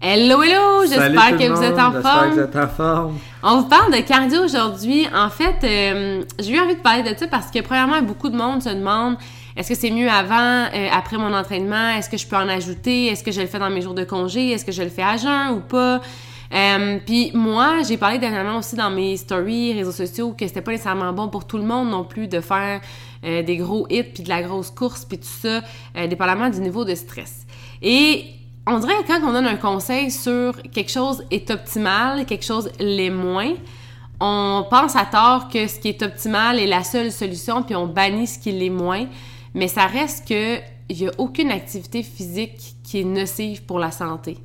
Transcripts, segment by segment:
Hello, hello! J'espère que vous êtes en j'espère que forme. vous êtes en forme. On vous parle de cardio aujourd'hui. En fait, euh, j'ai eu envie de parler de ça parce que, premièrement, beaucoup de monde se demande est-ce que c'est mieux avant, euh, après mon entraînement? Est-ce que je peux en ajouter? Est-ce que je le fais dans mes jours de congé? Est-ce que je le fais à jeun ou pas? Euh, puis moi, j'ai parlé dernièrement aussi dans mes stories, réseaux sociaux, que c'était pas nécessairement bon pour tout le monde non plus de faire des gros hits puis de la grosse course puis tout ça, dépendamment du niveau de stress. Et on dirait que quand on donne un conseil sur quelque chose est optimal, quelque chose l'est moins, on pense à tort que ce qui est optimal est la seule solution, puis on bannit ce qui l'est moins. Mais ça reste que il y a aucune activité physique qui est nocive pour la santé.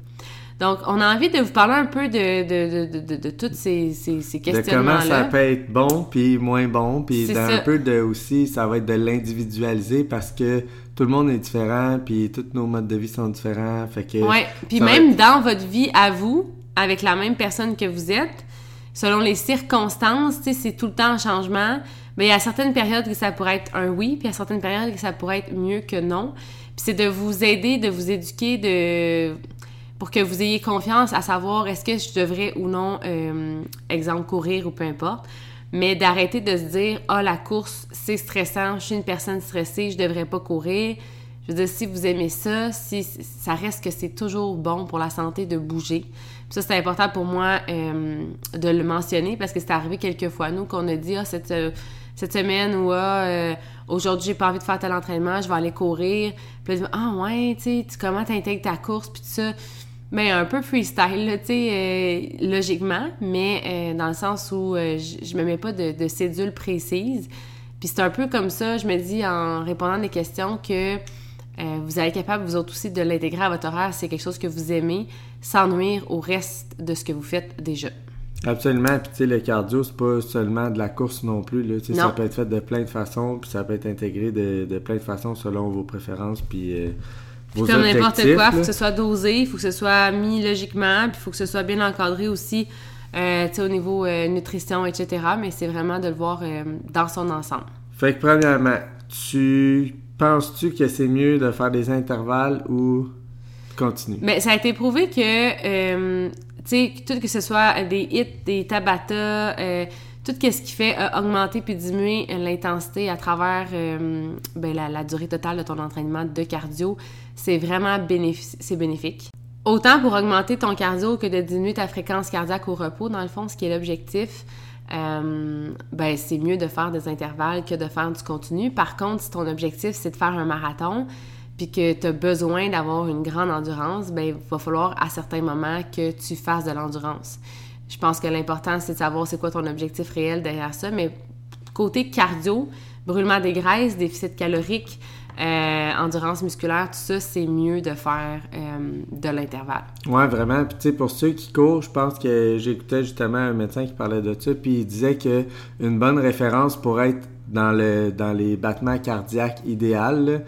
Donc, on a envie de vous parler un peu de, de, de, de, de tous ces, ces, ces De comment questionnements-là. ça peut être bon puis moins bon puis ça. peu de aussi ça va être de l'individualiser parce que tout le monde est différent puis tous nos modes de vie sont différents fait que Ouais, puis même être- dans votre vie à vous, avec la même personne que vous êtes, selon les circonstances, tu sais, c'est tout le temps en changement. Mais il y a certaines périodes que ça pourrait être un oui, puis il y a certaines périodes que ça pourrait être mieux que non. Puis c'est de vous aider, de vous éduquer, de pour que vous ayez confiance à savoir est-ce que je devrais ou non, euh, exemple, courir ou peu importe. Mais d'arrêter de se dire ah la course c'est stressant, je suis une personne stressée, je devrais pas courir. Je veux dire, si vous aimez ça, si ça reste que c'est toujours bon pour la santé de bouger. Puis ça, c'est important pour moi euh, de le mentionner parce que c'est arrivé quelques fois, nous, qu'on a dit, ah, cette, euh, cette semaine ou ah, euh, aujourd'hui, j'ai pas envie de faire tel entraînement, je vais aller courir. Puis là, ah ouais, tu sais, comment t'intègres ta course, puis tout ça. Mais un peu freestyle, tu sais, euh, logiquement, mais euh, dans le sens où euh, je me mets pas de, de cédule précise. Puis c'est un peu comme ça, je me dis en répondant à des questions que euh, vous allez être capable, vous autres aussi, de l'intégrer à votre horaire. si C'est quelque chose que vous aimez, sans nuire au reste de ce que vous faites déjà. absolument puis tu sais le cardio c'est pas seulement de la course non plus là Non. ça peut être fait de plein de façons puis ça peut être intégré de, de plein de façons selon vos préférences puis vos Comme n'importe quoi, il faut que ce soit dosé, il faut que ce soit mis logiquement, puis il faut que ce soit bien encadré aussi, euh, tu sais, au niveau euh, nutrition, etc. Mais c'est vraiment de le voir euh, dans son ensemble. fait que premièrement tu penses-tu que c'est mieux de faire des intervalles ou continuer? Mais ça a été prouvé que, tu sais, tout que ce soit des hits, des tabata, tout ce qui fait euh, augmenter puis diminuer euh, l'intensité à travers euh, ben, la, durée totale de ton entraînement de cardio, c'est vraiment bénéfique. Autant pour augmenter ton cardio que de diminuer ta fréquence cardiaque au repos, dans le fond, ce qui est l'objectif. ben, c'est mieux de faire des intervalles que de faire du continu. Par contre, si ton objectif, c'est de faire un marathon, puis que tu as besoin d'avoir une grande endurance, ben il va falloir à certains moments que tu fasses de l'endurance. Je pense que l'important, c'est de savoir c'est quoi ton objectif réel derrière ça, mais côté cardio, brûlement des graisses, déficit calorique, euh, endurance musculaire, tout ça, c'est mieux de faire euh, de l'intervalle. Ouais, vraiment. Puis tu sais, pour ceux qui courent, je pense que j'écoutais justement un médecin qui parlait de ça, puis il disait que une bonne référence pour être dans le dans les battements cardiaques idéal, là,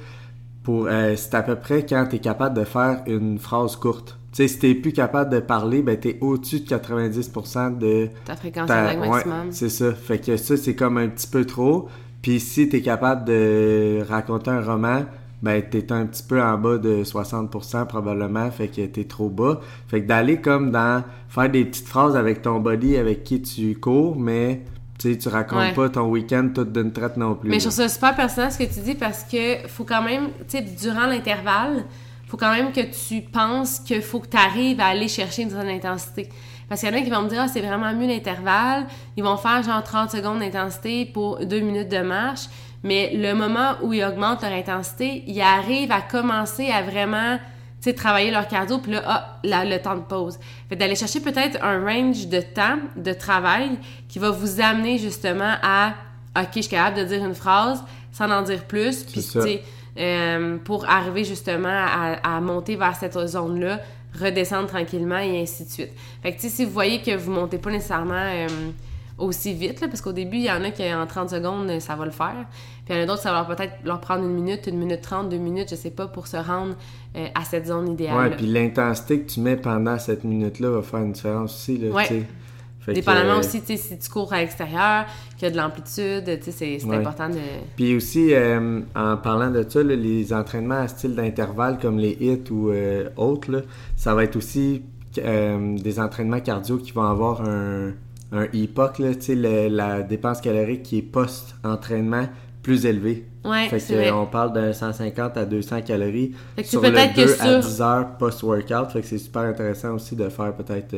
pour euh, c'est à peu près quand tu es capable de faire une phrase courte. Tu sais, si t'es plus capable de parler, ben t'es au-dessus de 90% de Ta fréquence ta- cardiaque ouais, maximum. c'est ça. Fait que ça, c'est comme un petit peu trop. Puis si t'es capable de raconter un roman, ben t'es un petit peu en bas de 60% probablement, fait que t'es trop bas. Fait que d'aller comme dans faire des petites phrases avec ton body avec qui tu cours, mais tu sais, tu racontes Ouais. pas ton week-end tout d'une traite non plus. Mais je trouve ça super personnel ce que tu dis parce que faut quand même, tu sais, durant l'intervalle, faut quand même que tu penses qu'il faut que tu arrives à aller chercher une certaine intensité. Parce qu'il y en a qui vont me dire, ah, c'est vraiment mieux l'intervalle. Ils vont faire genre 30 secondes d'intensité pour deux minutes de marche. Mais le moment où ils augmentent leur intensité, ils arrivent à commencer à vraiment tu sais, travailler leur cardio, puis là, ah, la- le temps de pause. Fait d'aller chercher peut-être un range de temps de travail qui va vous amener justement à OK, je suis capable de dire une phrase sans en dire plus, puis ça. tu sais, euh, pour arriver justement à, à monter vers cette zone-là redescendre tranquillement et ainsi de suite. Fait que, tu sais, si vous voyez que vous montez pas nécessairement euh, aussi vite, là, parce qu'au début, il y en a qui, en 30 secondes, ça va le faire. Puis il y en a d'autres, ça va peut-être leur prendre une minute, une minute trente, deux minutes, je sais pas, pour se rendre euh, à cette zone idéale. Ouais, puis l'intensité que tu mets pendant cette minute-là va faire une différence aussi, là, Ouais. Fait Dépendamment euh, aussi, tu sais, si tu cours à l'extérieur, qu'il y a de l'amplitude, tu sais, c'est c'est Ouais. important de... Puis aussi, euh, en parlant de ça, là, les entraînements à style d'intervalle comme les hits ou euh, autres, là, ça va être aussi euh, des entraînements cardio qui vont avoir un, un EPOC, là, tu sais, le- la dépense calorique qui est post-entraînement plus élevée. Ouais, Fait que, on parle d'un 150 à 200 calories Fait que sur le peut-être 2 que à sur- 10 heures post-workout. Fait que c'est super intéressant aussi de faire peut-être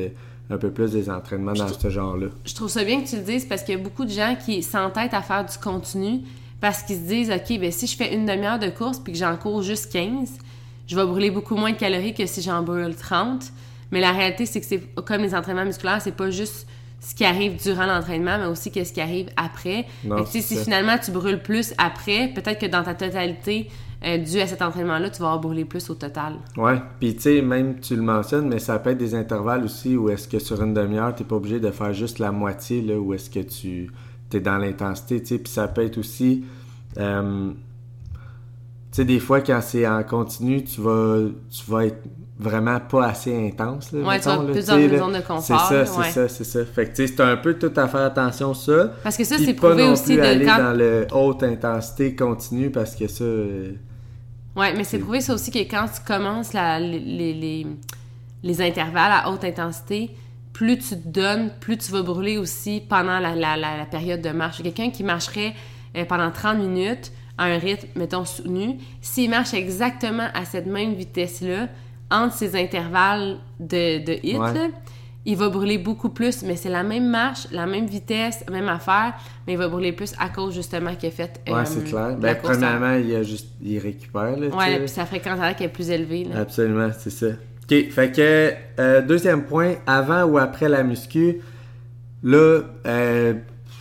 un peu plus des entraînements dans ce genre-là. Je trouve ça bien que tu le dises parce qu'il y a beaucoup de gens qui s'entêtent à faire du continu parce qu'ils se disent, OK, ben si je fais une demi-heure de course puis que j'en cours juste 15, je vais brûler beaucoup moins de calories que si j'en brûle 30. Mais la réalité, c'est que c'est comme les entraînements musculaires, c'est pas juste ce qui arrive durant l'entraînement, mais aussi qu'est-ce qui arrive après. Non, Fait que, si finalement tu brûles plus après, peut-être que dans ta totalité, euh, dû à cet entraînement-là, tu vas avoir brûlé plus au total. Ouais, puis tu sais, même tu le mentionnes, mais ça peut être des intervalles aussi où est-ce que sur une demi-heure, t'es pas obligé de faire juste la moitié, là, où est-ce que tu es dans l'intensité, tu sais, puis ça peut être aussi... euh, tu sais, des fois, quand c'est en continu, tu vas, tu vas être vraiment pas assez intense, là, Ouais, tu là, plus dans une zone de confort, C'est ça, c'est ouais. ça, c'est ça. Fait que tu sais, c'est un peu tout à faire attention, ça. Parce que ça, c'est prouvé non aussi plus de aller quand dans le haute intensité continue parce que ça... euh, Ouais, mais c'est prouvé ça aussi que quand tu commences la- les, les, les- les intervalles à haute intensité, plus tu te donnes, plus tu vas brûler aussi pendant la, la, la, la période de marche. Quelqu'un qui marcherait euh, pendant 30 minutes à un rythme, mettons, soutenu, s'il marche exactement à cette même vitesse-là, entre ces intervalles de, de Ouais. là, il va brûler beaucoup plus, mais c'est la même marche, la même vitesse, même affaire, mais il va brûler plus à cause justement qu'il a fait Ouais, euh, c'est clair. la Ben, premièrement, il, a juste, il récupère, là, Ouais, puis sa fréquence cardiaque est plus élevée. Là. Absolument, c'est ça. OK, fait que euh, deuxième point, avant ou après la muscu, là, euh,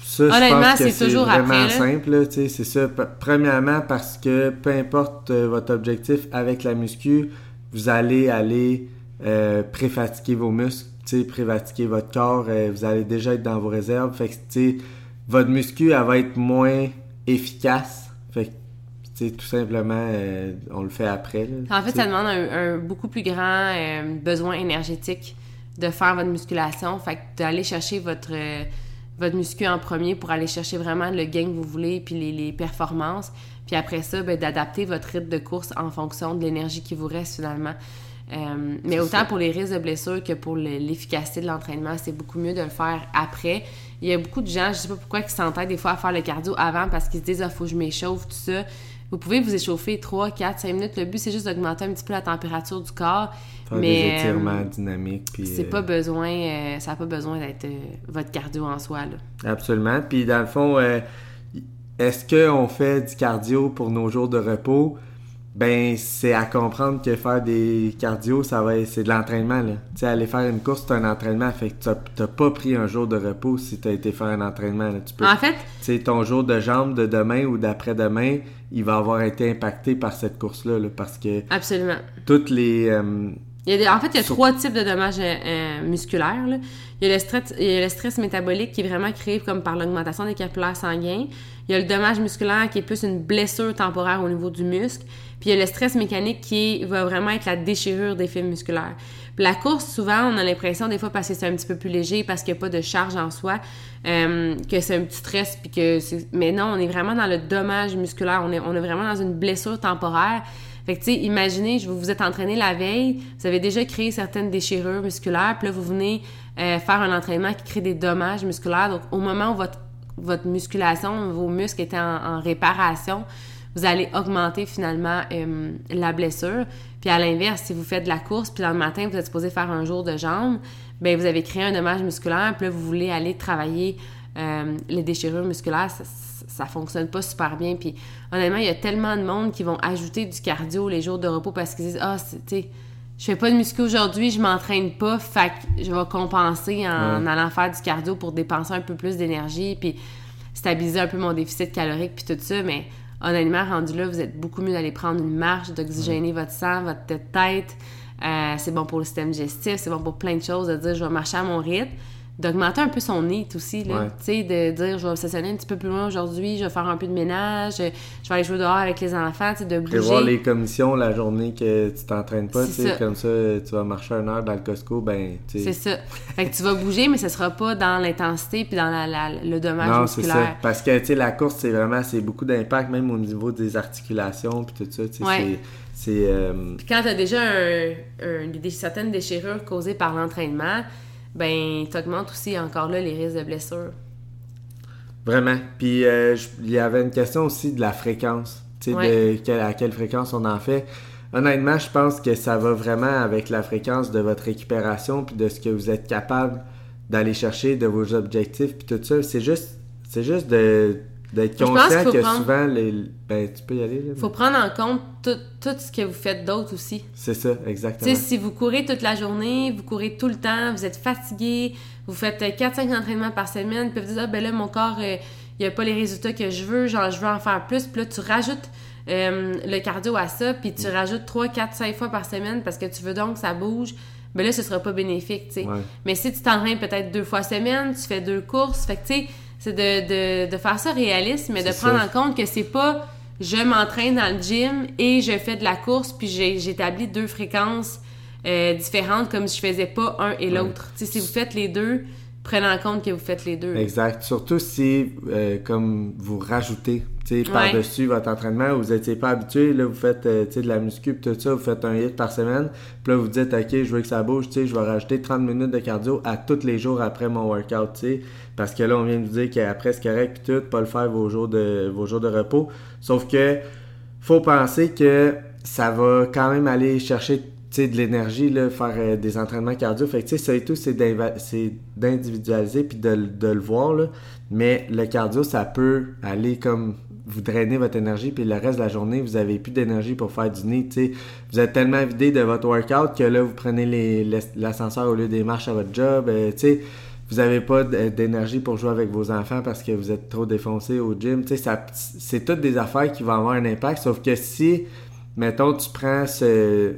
ça, je Honnêtement, pense que c'est toujours vraiment après, simple, c'est ça. Premièrement, parce que peu importe euh, votre objectif avec la muscu, vous allez aller euh, préfatiguer vos muscles, préfatiguer votre corps, euh, vous allez déjà être dans vos réserves, fait que, votre muscu, elle va être moins efficace, fait que, tout simplement, euh, on le fait après, là, En fait, ça demande un, un beaucoup plus grand besoin énergétique de faire votre musculation. Fait que d'aller chercher votre, votre muscu en premier pour aller chercher vraiment le gain que vous voulez, puis les, les performances. Puis après ça, ben, d'adapter votre rythme de course en fonction de l'énergie qui vous reste finalement. Euh, mais autant ça. pour les risques de blessure que pour le- l'efficacité de l'entraînement, c'est beaucoup mieux de le faire après. Il y a beaucoup de gens, je sais pas pourquoi, qui s'entêtent des fois à faire le cardio avant parce qu'ils se disent « Ah, faut que je m'échauffe, tout ça ». Vous pouvez vous échauffer 3, 4, 5 minutes. Le but, c'est juste d'augmenter un petit peu la température du corps. Faire mais des étirements euh, dynamiques. Puis, c'est euh, pas besoin, euh, ça n'a pas besoin d'être votre cardio en soi. Là. Absolument. Puis dans le fond, est-ce qu'on fait du cardio pour nos jours de repos? Ben, c'est à comprendre que faire des cardio, ça va c'est de l'entraînement. là. Tu sais, aller faire une course, c'est un entraînement. Fait que t'as- pas pris un jour de repos si t'as été faire un entraînement. là. Tu peux, En fait, tu ton jour de jambes de demain ou d'après-demain, il va avoir été impacté par cette course-là. là, parce que absolument. toutes les... euh, Il y a des- en fait, il y a trois types de dommages euh, euh, musculaires. là. Il, y a le stress, il y a le stress métabolique qui est vraiment créé comme par l'augmentation des capillaires sanguins. Il y a le dommage musculaire qui est plus une blessure temporaire au niveau du muscle. Puis il y a le stress mécanique qui va vraiment être la déchirure des fibres musculaires. La course, souvent, on a l'impression des fois parce que c'est un petit peu plus léger, parce qu'il n'y a pas de charge en soi, euh, que c'est un petit stress. Puis que Mais non, on est vraiment dans le dommage musculaire. On est, vraiment dans une blessure temporaire. Fait que, tu sais, imaginez, vous vous êtes entraîné la veille, vous avez déjà créé certaines déchirures musculaires, puis là, vous venez euh, faire un entraînement qui crée des dommages musculaires. Donc, au moment où votre, votre musculation, vos muscles étaient en, réparation, vous allez augmenter finalement euh, la blessure. Puis à l'inverse, si vous faites de la course, puis dans le matin, vous êtes supposé faire un jour de jambes, ben vous avez créé un dommage musculaire, puis là, vous voulez aller travailler euh, les déchirures musculaires, ça, ça fonctionne pas super bien. Puis honnêtement, il y a tellement de monde qui vont ajouter du cardio les jours de repos parce qu'ils disent Ah, sais, je fais pas de muscu aujourd'hui, je m'entraîne pas, fait que je vais compenser en Ouais. allant faire du cardio pour dépenser un peu plus d'énergie, puis stabiliser un peu mon déficit calorique, puis tout ça. Mais honnêtement, rendu là, vous êtes beaucoup mieux d'aller prendre une marche, d'oxygéner votre sang, votre tête, euh, c'est bon pour le système digestif, c'est bon pour plein de choses, de dire je vais marcher à mon rythme d'augmenter un peu son nid aussi, là. Tu sais, de dire, je vais obsessionner un petit peu plus loin aujourd'hui, je vais faire un peu de ménage, je vais aller jouer dehors avec les enfants, tu sais, de bouger. voir les commissions la journée que tu t'entraînes pas, tu sais, comme ça, tu vas marcher une heure dans le Costco, ben, tu. C'est ça. fait que tu vas bouger, mais ce sera pas dans l'intensité puis dans la, le dommage non, musculaire. Non, c'est ça. Parce que, tu sais, la course, c'est vraiment, c'est beaucoup d'impact, même au niveau des articulations puis tout ça, tu sais, c'est... Euh... Puis quand t'as déjà un, un, certaines déchirures causées par l'entraînement, ben, tu augmentes aussi encore là les risques de blessures. Vraiment. Puis euh, il y avait une question aussi de la fréquence. Tu sais, à quelle fréquence on en fait. Honnêtement, je pense que ça va vraiment avec la fréquence de votre récupération puis de ce que vous êtes capable d'aller chercher, de vos objectifs puis tout ça. C'est juste, c'est juste de D'être conscient que souvent, les... ben, tu peux y aller. Il faut prendre en compte tout, tout ce que vous faites d'autre aussi. C'est ça, exactement. Si vous courez toute la journée, vous courez tout le temps, vous êtes fatigué, vous faites 4-5 entraînements par semaine, puis vous dites, ah ben là, mon corps, euh, il n'y a pas les résultats que je veux, genre, je veux en faire plus. Puis là, tu rajoutes euh, le cardio à ça, puis tu rajoutes 3, 4, 5 fois par semaine parce que tu veux donc que ça bouge. Ben là, ce sera pas bénéfique, tu sais. Mais si tu t'entraînes peut-être deux fois semaine, tu fais deux courses, fait que, tu sais, c'est de, de, faire ça réaliste, mais de prendre en compte que c'est pas je m'entraîne dans le gym et je fais de la course, puis j'établis deux fréquences euh, différentes comme si je faisais pas un et l'autre. Si vous faites les deux, prenez en compte que vous faites les deux. Exact. Surtout si, euh, comme vous rajoutez par-dessus votre entraînement, vous n'étiez pas habitué, là, vous faites euh, de la muscu, tout ça, vous faites un hit par semaine, puis là, vous dites, OK, je veux que ça bouge, je vais rajouter 30 minutes de cardio à tous les jours après mon workout, sais parce que là, on vient de vous dire qu'après, c'est correct, puis tout, pas le faire vos jours de, vos jours de repos. Sauf que, faut penser que ça va quand même aller chercher de l'énergie, faire euh, des entraînements cardio. Fait que, ça et tout, c'est d'individualiser puis de, de, le voir. Là. Mais le cardio, ça peut aller comme vous drainez votre énergie, puis le reste de la journée, vous avez plus d'énergie pour faire du nid. sais Vous êtes tellement vidé de votre workout que là, vous prenez l'ascenseur au lieu des marches à votre job. Euh, vous n'avez pas d'énergie pour jouer avec vos enfants parce que vous êtes trop défoncé au gym. C'est toutes des affaires qui vont avoir un impact. Sauf que si, mettons, tu prends ce,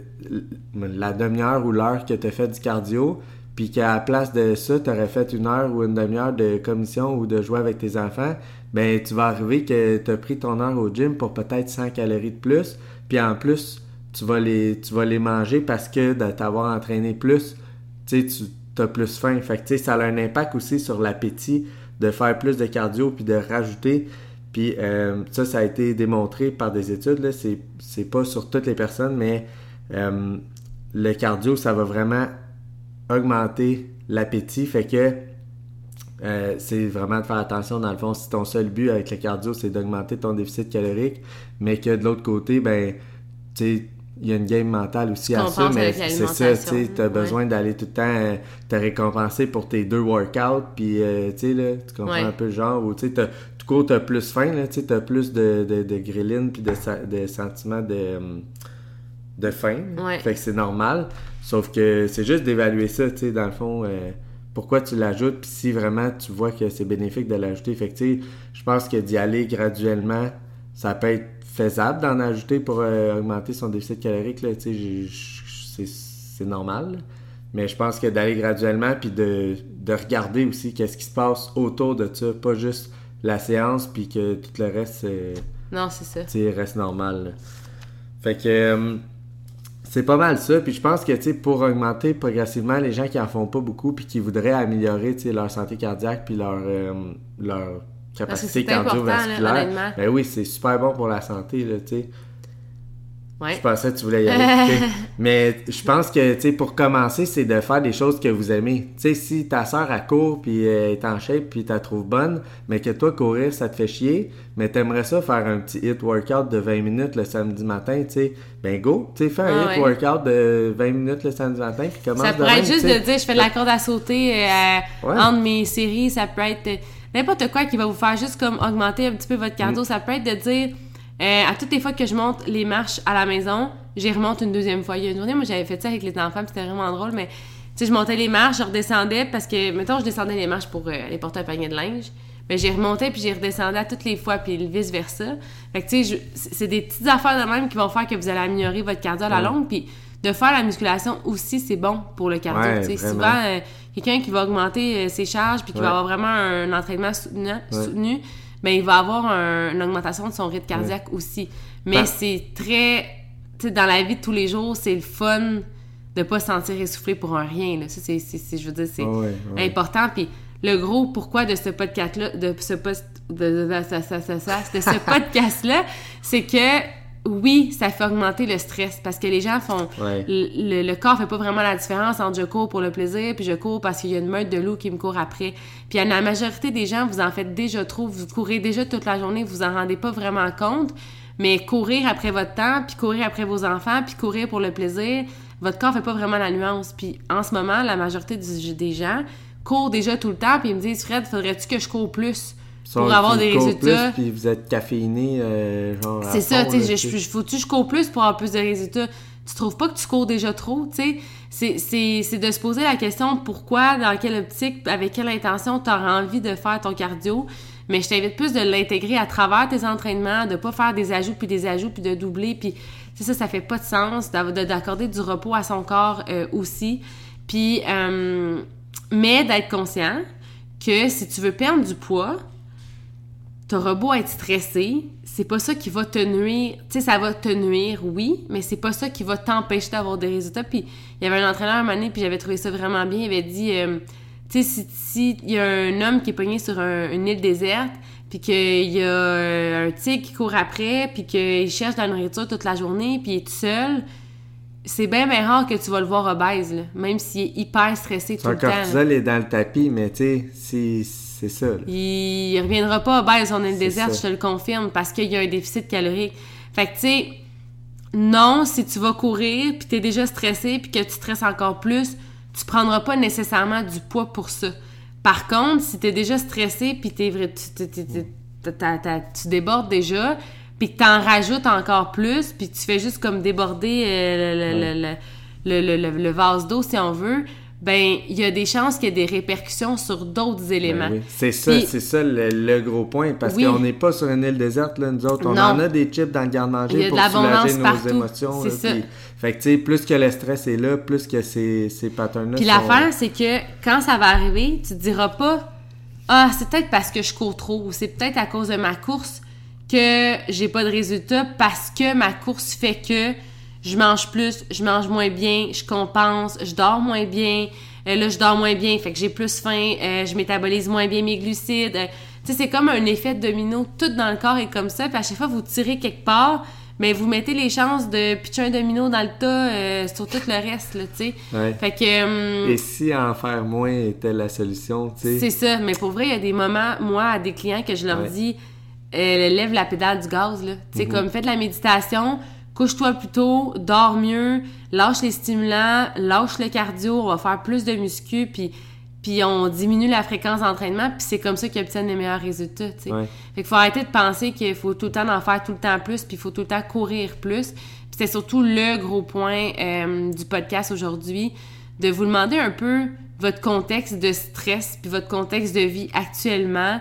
la demi-heure ou l'heure que tu as fait du cardio, puis qu'à la place de ça, tu aurais fait une heure ou une demi-heure de commission ou de jouer avec tes enfants, ben tu vas arriver que tu as pris ton heure au gym pour peut-être 100 calories de plus, puis en plus, tu vas les, tu vas les manger parce que de t'avoir entraîné plus, tu as plus faim. Fait que ça a un impact aussi sur l'appétit de faire plus de cardio puis de rajouter. Puis euh, ça, ça a été démontré par des études. C'est pas sur toutes les personnes, mais euh, le cardio, ça va vraiment augmenter l'appétit. Fait que euh, c'est vraiment de faire attention, dans le fond, si ton seul but avec le cardio, c'est d'augmenter ton déficit calorique, mais que de l'autre côté, ben, tu sais, il y a une game mentale aussi à ça, mais c'est ça, tu sais, as besoin d'aller tout le temps euh, te récompenser pour tes deux workouts, puis, euh, tu sais, là, tu comprends un peu le genre, ou tu sais, tout court, t'as plus faim, là, tu sais, t'as plus de, de, de puis de, de sentiments de, de faim, fait que c'est normal, sauf que c'est juste d'évaluer ça, tu sais, dans le fond pourquoi tu l'ajoutes, puis si vraiment tu vois que c'est bénéfique de l'ajouter. Fait je pense que d'y aller graduellement, ça peut être faisable d'en ajouter pour euh, augmenter son déficit calorique. c'est normal. Mais je pense que d'aller graduellement, puis de, regarder aussi qu'est-ce qui se passe autour de ça, pas juste la séance, puis que tout le reste, non, c'est ça. reste normal. Fait que... Euh, c'est pas mal ça. Puis je pense que, tu pour augmenter progressivement les gens qui en font pas beaucoup puis qui voudraient améliorer, leur santé cardiaque puis leur, euh, leur capacité cardiovasculaire, ben oui, c'est super bon pour la santé, là, tu sais. Je pensais que tu voulais y aller. Mais je pense que, tu sais, pour commencer, c'est de faire des choses que vous aimez. Tu sais, si ta soeur, a court, puis elle est en shape, puis tu la trouves bonne, mais que toi, courir, ça te fait chier, mais t'aimerais ça faire un petit hit workout de 20 minutes le samedi matin, tu sais, ben go, tu sais, fais un hit workout de 20 minutes le samedi matin, puis commence Ça pourrait être juste de dire, je fais de la corde à sauter euh, entre mes séries, ça peut être n'importe quoi qui va vous faire juste comme augmenter un petit peu votre cardio. Mm. Ça peut être de dire euh, à toutes les fois que je monte les marches à la maison, j'y remonte une deuxième fois. Il y a une journée, moi, j'avais fait ça avec les enfants, c'était vraiment drôle, mais tu sais, je montais les marches, je redescendais parce que, mettons, je descendais les marches pour euh, aller porter un panier de linge. Mais j'ai remonté puis j'ai redescendu à toutes les fois puis vice versa. Fait que tu sais, c'est des petites affaires de même qui vont faire que vous allez améliorer votre cardio à la longue. Puis de faire la musculation aussi, c'est bon pour le cardio. Ouais, tu sais. souvent, euh, quelqu'un qui va augmenter euh, ses charges puis qui va avoir vraiment un entraînement soutenu, ben, il va avoir un- une augmentation de son rythme cardiaque aussi. Mais Ben- c'est très... Tu sais, dans la vie de tous les jours, c'est le fun de pas se sentir essoufflé pour un rien. Là. Ça, c'est, je veux dire, c'est Ouais, ouais, ouais. important. Puis le gros pourquoi de ce podcast-là, de ce post, de, de- de- de ce podcast-là, c'est que oui, ça fait augmenter le stress parce que les gens font Ouais. le, le corps fait pas vraiment la différence entre je cours pour le plaisir puis je cours parce qu'il y a une meute de loups qui me court après. Puis à la majorité des gens, vous en faites déjà trop, vous courez déjà toute la journée, vous en rendez pas vraiment compte. Mais courir après votre temps, puis courir après vos enfants, puis courir pour le plaisir, votre corps fait pas vraiment la nuance. Puis en ce moment, la majorité du- des gens courent déjà tout le temps, puis ils me disent Fred, faudrait-tu que je cours plus? Pour avoir des résultats? Plus, puis vous êtes caféiné, euh, genre. C'est ça, tu sais, je- je- faut-tu je cours plus pour avoir plus de résultats? Tu trouves pas que tu cours déjà trop, tu sais? C'est- de se poser la question pourquoi, dans quelle optique, avec quelle intention tu auras envie de faire ton cardio. Mais je t'invite plus de l'intégrer à travers tes entraînements, de pas faire des ajouts puis des ajouts puis de doubler puis c'est ça, ça fait pas de sens d'accorder du repos à son corps euh, aussi. Puis, euh, mais d'être conscient que si tu veux perdre du poids, t'auras beau être stressé, c'est pas ça qui va te nuire. Tu sais, ça va te nuire, oui, mais c'est pas ça qui va t'empêcher d'avoir des résultats. Puis il y avait un entraîneur un moment donné, puis j'avais trouvé ça vraiment bien. Il avait dit, euh, tu sais, si, si il y a un homme qui est pogné sur un- une île déserte, puis qu'il y a euh, un tigre qui court après, puis qu'il cherche de la nourriture toute la journée, puis il est tout seul, c'est bien, bien rare que tu vas le voir obèse, là, même s'il est hyper stressé tout le temps. cortisol est dans le tapis, mais tu sais, c'est- c'est ça. là. Il, reviendra pas obèse on est le désert, je te le confirme, parce qu'il y a un déficit calorique. Fait que, tu sais, non, si tu vas courir, puis t'es déjà stressé, puis que tu stresses encore plus, tu prendras pas nécessairement du poids pour ça. Par contre, si t'es déjà stressé, puis t'es vrai, tu, débordes déjà, puis que t'en rajoutes encore plus, puis tu fais juste comme déborder euh, le vase d'eau, si on veut, ben, il y a des chances qu'il y ait des répercussions sur d'autres éléments. Ben oui. C'est ça, Puis- c'est ça le, le gros point, parce Oui. qu'on n'est pas sur une île déserte, là, nous autres. On Non. en a des chips dans le garde-manger pour soulager nos partout. émotions. Là, ça. puis- fait que, tu sais, plus que le stress est là, plus que ces, ces patterns-là Puis sont- l'affaire, c'est que quand ça va arriver, tu te diras pas Ah, c'est peut-être parce que je cours trop ou c'est peut-être à cause de ma course que j'ai pas de résultat parce que ma course fait que je mange plus, je mange moins bien, je compense, je dors moins bien, euh, là je dors moins bien, fait que j'ai plus faim, euh, je métabolise moins bien mes glucides. euh, tu sais, c'est comme un effet domino, tout dans le corps est comme ça, puis à chaque fois vous tirez quelque part, mais vous mettez les chances de pitcher un domino dans le tas sur tout le reste, là, tu sais. Ouais. Fait que... Et si en faire moins était la solution, tu sais? c'est ça, mais pour vrai, il y a des moments, moi, à des clients, que je leur Ouais. dis, lève la pédale du gaz, là. Tu sais, Mhm. comme fais de la méditation, couche-toi plus tôt, dors mieux, lâche les stimulants, lâche le cardio, on va faire plus de muscu, puis, puis on diminue la fréquence d'entraînement, puis c'est comme ça qu'ils obtiennent les meilleurs résultats, tu sais. Ouais. Fait qu'il faut arrêter de penser qu'il faut tout le temps en faire tout le temps plus, puis il faut tout le temps courir plus. Puis c'est surtout le gros point euh, du podcast aujourd'hui, de vous demander un peu votre contexte de stress, puis votre contexte de vie actuellement.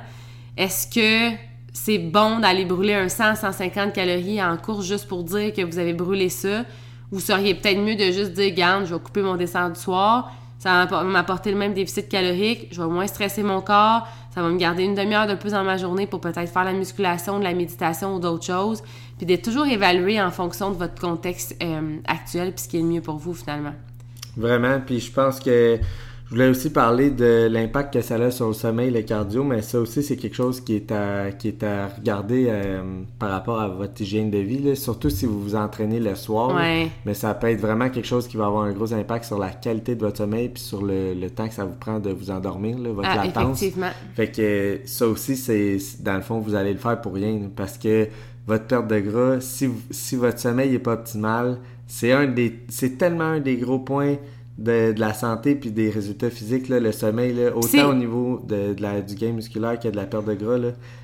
Est-ce que c'est bon d'aller brûler un 100-150 calories en course juste pour dire que vous avez brûlé ça? Vous seriez peut-être mieux de juste dire, garde, je vais couper mon descente du soir, ça va m'apporter le même déficit calorique, je vais moins stresser mon corps, ça va me garder une demi-heure de plus dans ma journée pour peut-être faire la musculation, de la méditation ou d'autres choses, puis d'être toujours évalué en fonction de votre contexte euh, actuel, puis ce qui est le mieux pour vous finalement. Vraiment, puis je pense que je voulais aussi parler de l'impact que ça a sur le sommeil, le cardio, mais ça aussi c'est quelque chose qui est à, qui est à regarder euh, par rapport à votre hygiène de vie, là. surtout si vous vous entraînez le soir. là. Ouais. Mais ça peut être vraiment quelque chose qui va avoir un gros impact sur la qualité de votre sommeil puis sur le, le temps que ça vous prend de vous endormir, là, votre Ah, latence. effectivement. Fait que ça aussi, c'est dans le fond, vous allez le faire pour rien parce que votre perte de gras, si, si votre sommeil n'est pas optimal, c'est un des c'est tellement un des gros points de, de la santé puis des résultats physiques, là, le sommeil, là, autant au niveau de, de la, du gain musculaire que de la perte de gras,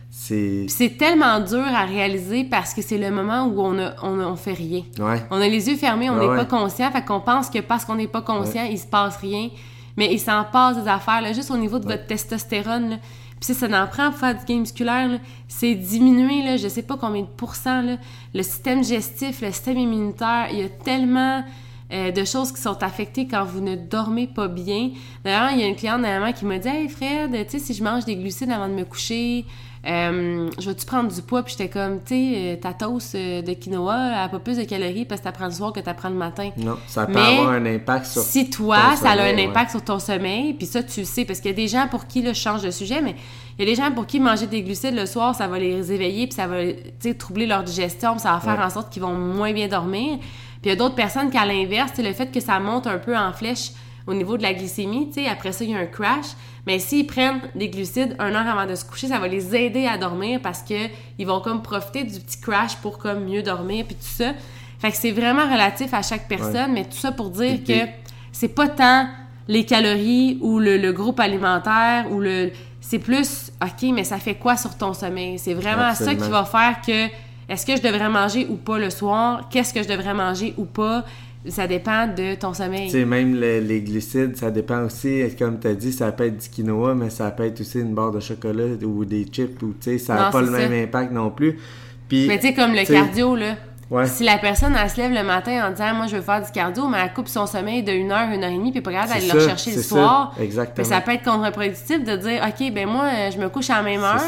c'est... C'est tellement dur à réaliser parce que c'est le moment où on, a, on, on fait rien. Ouais. On a les yeux fermés, on Ouais, n'est ouais. pas conscient, fait qu'on pense que parce qu'on n'est pas conscient, il se passe rien. Mais il s'en passe des affaires, là, juste au niveau de votre testostérone. Là. Puis ça, ça en prend pour faire du gain musculaire. C'est diminué, là, je sais pas combien de pourcents. Là. Le système digestif, le système immunitaire, il y a tellement euh, de choses qui sont affectées quand vous ne dormez pas bien. D'ailleurs, il y a une cliente dernièrement qui m'a dit Hey Fred, tu sais, si je mange des glucides avant de me coucher, euh, je vais-tu prendre du poids? Puis j'étais comme, tu sais, euh, ta toast de quinoa, elle a pas plus de calories parce que t'apprends le soir que t'apprends le matin. Non, ça peut avoir un impact sur Si toi, ça a un impact sur ton sommeil, puis ça, tu le sais, parce qu'il y a des gens pour qui, là, je change de sujet, mais il y a des gens pour qui manger des glucides le soir, ça va les éveiller, puis ça va, troubler leur digestion, puis ça va faire en sorte qu'ils vont moins bien dormir. Puis il y a d'autres personnes qui, à l'inverse, le fait que ça monte un peu en flèche au niveau de la glycémie, tu sais, après ça, il y a un crash. Mais s'ils prennent des glucides un heure avant de se coucher, ça va les aider à dormir parce que ils vont comme profiter du petit crash pour comme mieux dormir puis tout ça. Fait que c'est vraiment relatif à chaque personne, mais tout ça pour dire que c'est pas tant les calories ou le, groupe alimentaire ou le c'est plus OK, mais ça fait quoi sur ton sommeil? C'est vraiment ça qui va faire que est-ce que je devrais manger ou pas le soir? Qu'est-ce que je devrais manger ou pas? Ça dépend de ton sommeil. Tu sais, même les glucides, ça dépend aussi, comme tu as dit, ça peut être du quinoa, mais ça peut être aussi une barre de chocolat ou des chips, ou tu sais, ça n'a pas le même impact non plus. Puis, mais tu sais, comme le cardio, là, si la personne, elle se lève le matin en disant, moi, je veux faire du cardio, mais elle coupe son sommeil de une heure, une heure et demie, puis pas d'aller le rechercher le soir. Ça. Exactement. ça peut être contre-productif de dire, OK, ben moi, je me couche à la même heure,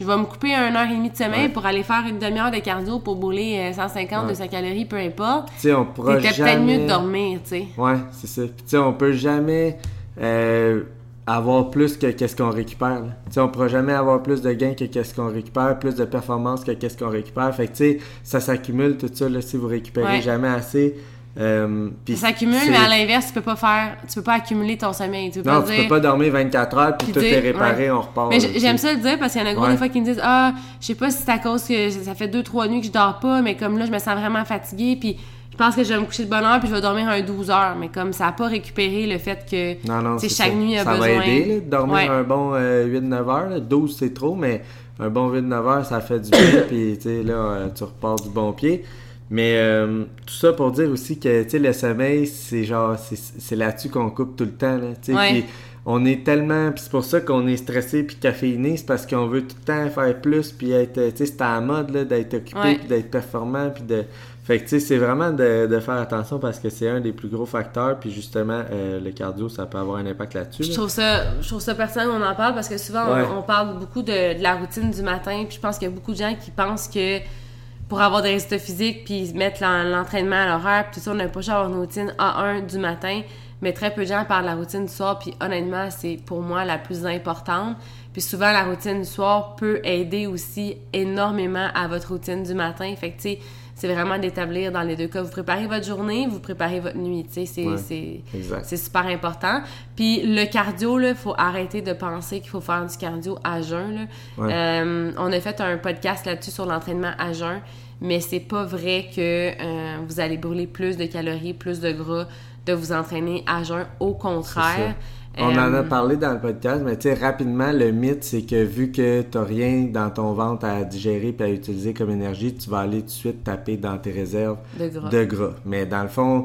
je vais me couper une heure et demie de sommeil pour aller faire une demi-heure de cardio pour brûler 150, euh, 200 calories, peu importe. Tu sais, on pourra jamais... peut-être mieux de dormir, tu sais. Ouais, c'est ça. Tu sais, on peut jamais... Euh, avoir plus que qu'est-ce qu'on récupère. Tu sais, on pourra jamais avoir plus de gains que qu'est-ce qu'on récupère, plus de performance que qu'est-ce qu'on récupère. Fait que, tu sais, ça s'accumule tout ça, là, si vous récupérez jamais assez. Euh, ça s'accumule, mais à l'inverse, tu peux pas faire, tu peux pas accumuler ton sommeil. Tu peux non, tu peux pas dormir 24 heures puis tout est réparé, on repart. Mais j'aime ça le dire parce qu'il y en a gros des fois qui me disent ah, je sais pas si c'est à cause que ça fait deux trois nuits que je dors pas, mais comme là je me sens vraiment fatiguée puis je pense que je vais me coucher de bonne heure puis je vais dormir un 12 heures. Mais comme ça n'a pas récupéré le fait que chaque nuit a ça besoin. Ça va aider, dormir un bon 8-9 euh, heures. 12 c'est trop, mais un bon 8-9 heures ça fait du bien. puis là, euh, tu repars du bon pied. Mais euh, tout ça pour dire aussi que le sommeil, c'est genre, c'est là-dessus qu'on coupe tout le temps. Là, on est tellement. Puis c'est pour ça qu'on est stressé puis caféiné, c'est parce qu'on veut tout le temps faire plus puis être. Tu sais, c'est à la mode d'être occupé puis d'être performant puis de fait que, tu sais, c'est vraiment de, faire attention parce que c'est un des plus gros facteurs. Puis justement, euh, le cardio, ça peut avoir un impact là-dessus. Je trouve ça, je trouve ça pertinent qu'on en parle parce que souvent, on, parle beaucoup de, la routine du matin. Puis je pense qu'il y a beaucoup de gens qui pensent que pour avoir des résultats physiques puis mettre l'entraînement à l'horaire, puis tout ça, on n'a pas avoir une routine A1 du matin. Mais très peu de gens parlent de la routine du soir. Puis honnêtement, c'est pour moi la plus importante. Puis souvent, la routine du soir peut aider aussi énormément à votre routine du matin. Fait que, tu sais, c'est vraiment d'établir dans les deux cas. Vous préparez votre journée, vous préparez votre nuit. Tu sais, c'est super important. Puis le cardio, il faut arrêter de penser qu'il faut faire du cardio à jeun. Euh, on a fait un podcast là-dessus sur l'entraînement à jeun, mais c'est pas vrai que euh, vous allez brûler plus de calories, plus de gras de vous entraîner à jeun. Au contraire. On en a parlé dans le podcast, mais tu sais, rapidement, le mythe, c'est que vu que tu rien dans ton ventre à digérer et à utiliser comme énergie, tu vas aller tout de suite taper dans tes réserves de gras. Mais dans le fond,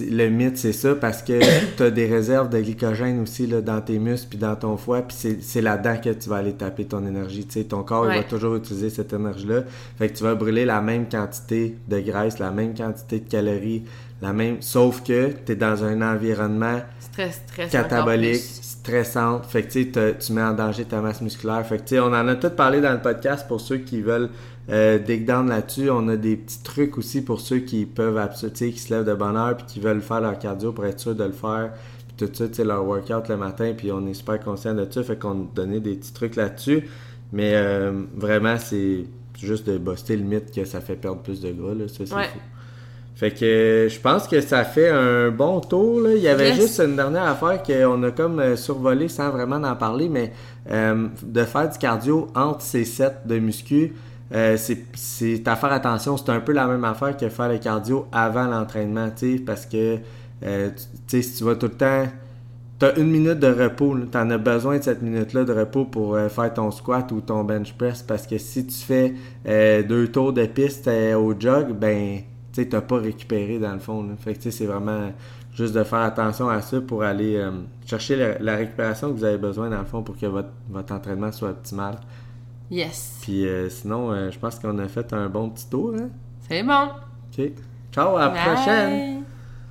le mythe, c'est ça parce que tu as des réserves de glycogène aussi là, dans tes muscles puis dans ton foie, puis c'est là-dedans que tu vas aller taper ton énergie. Tu sais, ton corps il va toujours utiliser cette énergie-là. Fait que tu vas brûler la même quantité de graisse, la même quantité de calories, la même. Sauf que tu es dans un environnement catabolique, stressante. Fait que tu mets en danger ta masse musculaire. Fait que on en a tout parlé dans le podcast pour ceux qui veulent euh, dig down là-dessus. On a des petits trucs aussi pour ceux qui peuvent qui se lèvent de bonne heure puis qui veulent faire leur cardio pour être sûr de le faire. Puis tout ça, sais, leur workout le matin, puis on est super conscient de ça. Fait qu'on donnait des petits trucs là-dessus. Mais euh, vraiment, c'est juste de buster le mythe que ça fait perdre plus de gras. Là. Ça, c'est fou. Fait que je pense que ça fait un bon tour. Là. Il y avait juste une dernière affaire qu'on a comme euh, survolé sans vraiment en parler, mais euh, de faire du cardio entre ces sets de muscu, euh, c'est à faire attention. C'est un peu la même affaire que faire le cardio avant l'entraînement, parce que tu si tu vas tout le temps tu as une minute de repos. Tu en as besoin de cette minute-là de repos pour faire ton squat ou ton bench press parce que si tu fais deux tours de piste au jog, ben tu n'as pas récupéré dans le fond. Fait que c'est vraiment juste de faire attention à ça pour aller euh, chercher la, récupération que vous avez besoin dans le fond pour que votre, entraînement soit optimal. Yes. Puis euh, sinon, euh, je pense qu'on a fait un bon petit tour. Hein? C'est bon. OK. Ciao, à la prochaine.